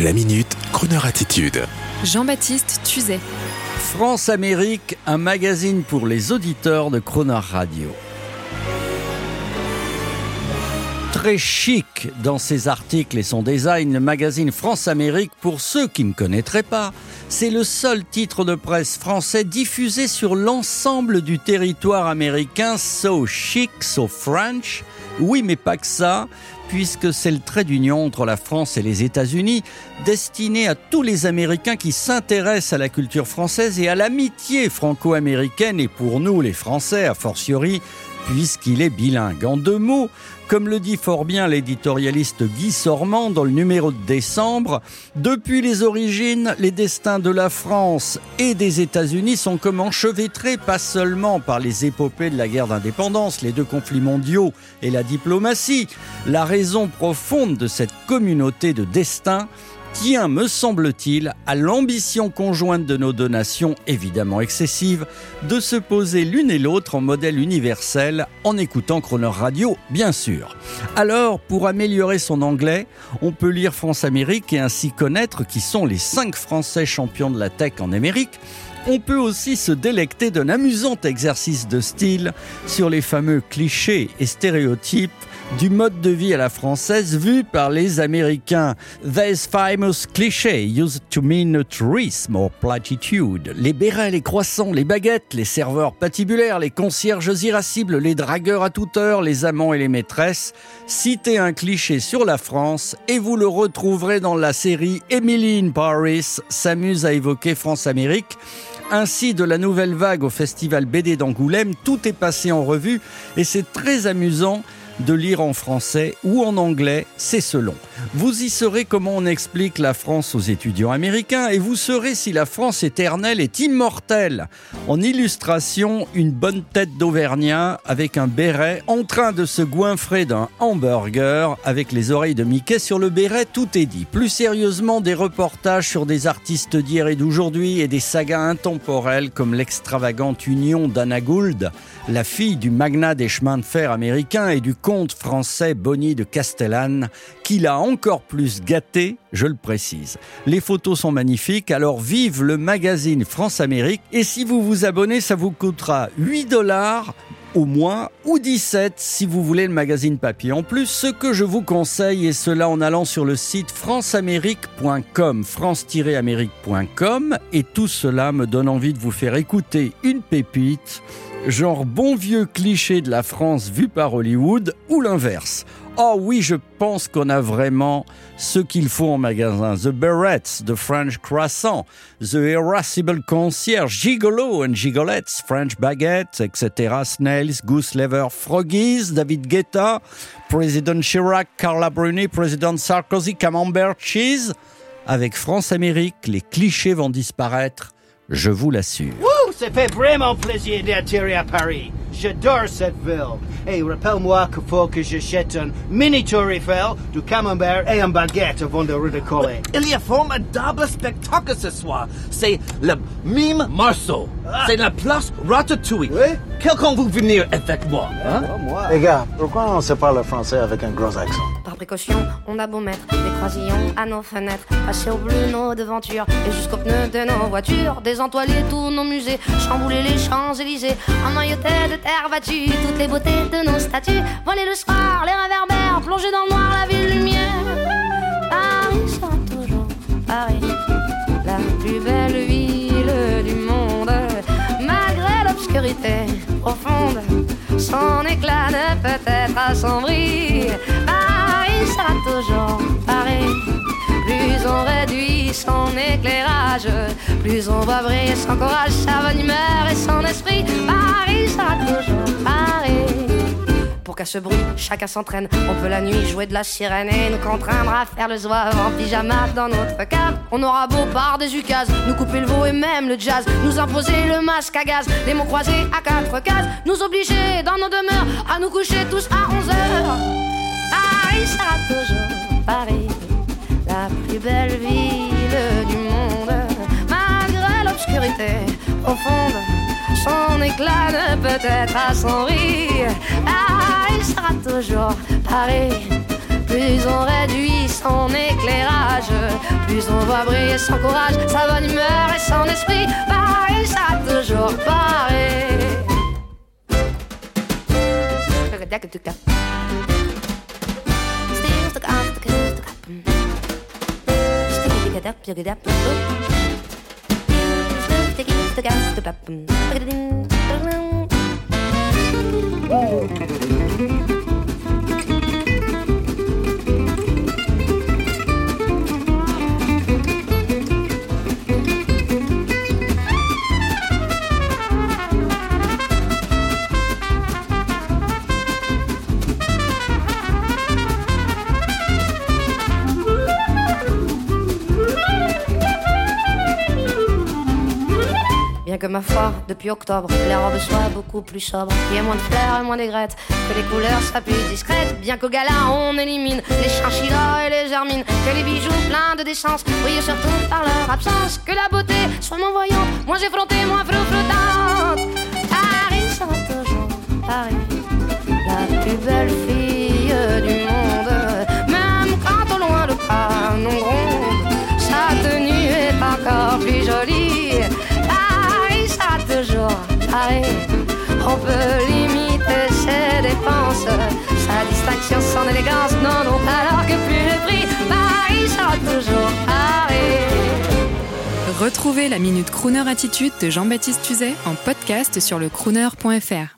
La minute, Kroneur attitude. Jean-Baptiste Tuzet. France Amérique, un magazine pour les auditeurs de Croner Radio. Très chic dans ses articles et son design, le magazine France Amérique, pour ceux qui ne connaîtraient pas, c'est le seul titre de presse français diffusé sur l'ensemble du territoire américain, so chic, so French. Oui, mais pas que ça, puisque c'est le trait d'union entre la France et les États-Unis, destiné à tous les Américains qui s'intéressent à la culture française et à l'amitié franco-américaine, et pour nous les Français, a fortiori, puisqu'il est bilingue. En deux mots, comme le dit fort bien l'éditorialiste Guy Sormand dans le numéro de décembre, depuis les origines, les destins de la France et des États-Unis sont comme enchevêtrés pas seulement par les épopées de la guerre d'indépendance, les deux conflits mondiaux et la diplomatie. La raison profonde de cette communauté de destin tient, me semble-t-il, à l'ambition conjointe de nos deux nations, évidemment excessive, de se poser l'une et l'autre en modèle universel en écoutant Croner Radio, bien sûr. Alors, pour améliorer son anglais, on peut lire France-Amérique et ainsi connaître qui sont les cinq Français champions de la tech en Amérique on peut aussi se délecter d'un amusant exercice de style sur les fameux clichés et stéréotypes du mode de vie à la française vu par les Américains. These famous clichés used to mean tourism or platitude. Les bérets, les croissants, les baguettes, les serveurs patibulaires, les concierges irascibles, les dragueurs à toute heure, les amants et les maîtresses. Citez un cliché sur la France et vous le retrouverez dans la série Emily Paris s'amuse à évoquer France-Amérique. Ainsi, de la nouvelle vague au festival BD d'Angoulême, tout est passé en revue et c'est très amusant de lire en français ou en anglais, c'est selon. Vous y saurez comment on explique la France aux étudiants américains et vous saurez si la France éternelle est immortelle. En illustration, une bonne tête d'Auvergnat avec un béret en train de se goinfrer d'un hamburger avec les oreilles de Mickey sur le béret, tout est dit. Plus sérieusement, des reportages sur des artistes d'hier et d'aujourd'hui et des sagas intemporelles comme l'extravagante union d'Anna Gould, la fille du magnat des chemins de fer américains et du comte français Bonny de Castellane, qui l'a encore plus gâté, je le précise. Les photos sont magnifiques, alors vive le magazine France-Amérique. Et si vous vous abonnez, ça vous coûtera 8 dollars au moins, ou 17 si vous voulez le magazine papier. En plus, ce que je vous conseille, et cela en allant sur le site franceamérique.com, france-amérique.com, et tout cela me donne envie de vous faire écouter une pépite genre bon vieux cliché de la France vu par Hollywood, ou l'inverse? Oh oui, je pense qu'on a vraiment ce qu'il faut en magasin. The Barrettes, The French Croissant, The Irascible Concierge, Gigolo and Gigolettes, French Baguettes, etc. Snails, Goose Lever, Froggies, David Guetta, President Chirac, Carla Bruni, President Sarkozy, Camembert Cheese. Avec France-Amérique, les clichés vont disparaître, je vous l'assure. Ça fait vraiment plaisir d'atterrir à Paris. J'adore cette ville. Et rappelle-moi qu'il faut que j'achète un mini tour Eiffel, du camembert et un baguette avant de redécoller. Il y a formidable spectacle ce soir. C'est le Mime Marceau. C'est la place Ratatouille. Oui? Quelqu'un veut venir avec moi? Hein? moi. Les gars, pourquoi on se parle français avec un gros accent? Par précaution, on a beau mettre des croisillons à nos fenêtres, passer au bleu nos devantures et jusqu'aux pneus de nos voitures, désentoiler tous nos musées, chambouler les Champs-Élysées, emmailloter de terre battue toutes les beautés de nos statues, voler le soir, les réverbères, plonger dans le noir la ville lumière. Paris sera toujours Paris, la plus belle ville du monde, malgré l'obscurité profonde. Son éclat ne peut être assombri. Paris sera toujours Paris. Plus on réduit son éclairage, plus on va briller son courage, sa bonne humeur et son esprit. Qu'à ce bruit, chacun s'entraîne. On peut la nuit jouer de la sirène et nous contraindre à faire le zouave en pyjama dans notre cave. On aura beau par des ukases, nous couper le veau et même le jazz, nous imposer le masque à gaz, les mots croisés à quatre cases, nous obliger dans nos demeures à nous coucher tous à 11 heures. Paris sera toujours Paris, la plus belle ville du monde, malgré l'obscurité profonde. Son éclat ne peut être assombri. Paris sera toujours Paris. Plus on réduit son éclairage. Plus on voit briller son courage, sa bonne humeur et son esprit. Pareil, ça a toujours pareil. Take it to the bapum. Que ma foi, depuis octobre, les robes soient beaucoup plus sobres. Qu'il y ait moins de fleurs et moins d'aigrettes, que les couleurs soient plus discrètes. Bien qu'au gala, on élimine les chinchillas et les germines. Que les bijoux pleins de décence brillent surtout par leur absence. Que la beauté soit moins voyante, moins effrontée, moins flottante. Paris sera toujours Paris, la plus belle fille On peut limiter ses dépenses, sa distinction, son élégance. Non, non, alors que plus le prix, Paris sera toujours Paris. Retrouvez la Minute Crooner Attitude de Jean-Baptiste Tuzet en podcast sur le crooner.fr.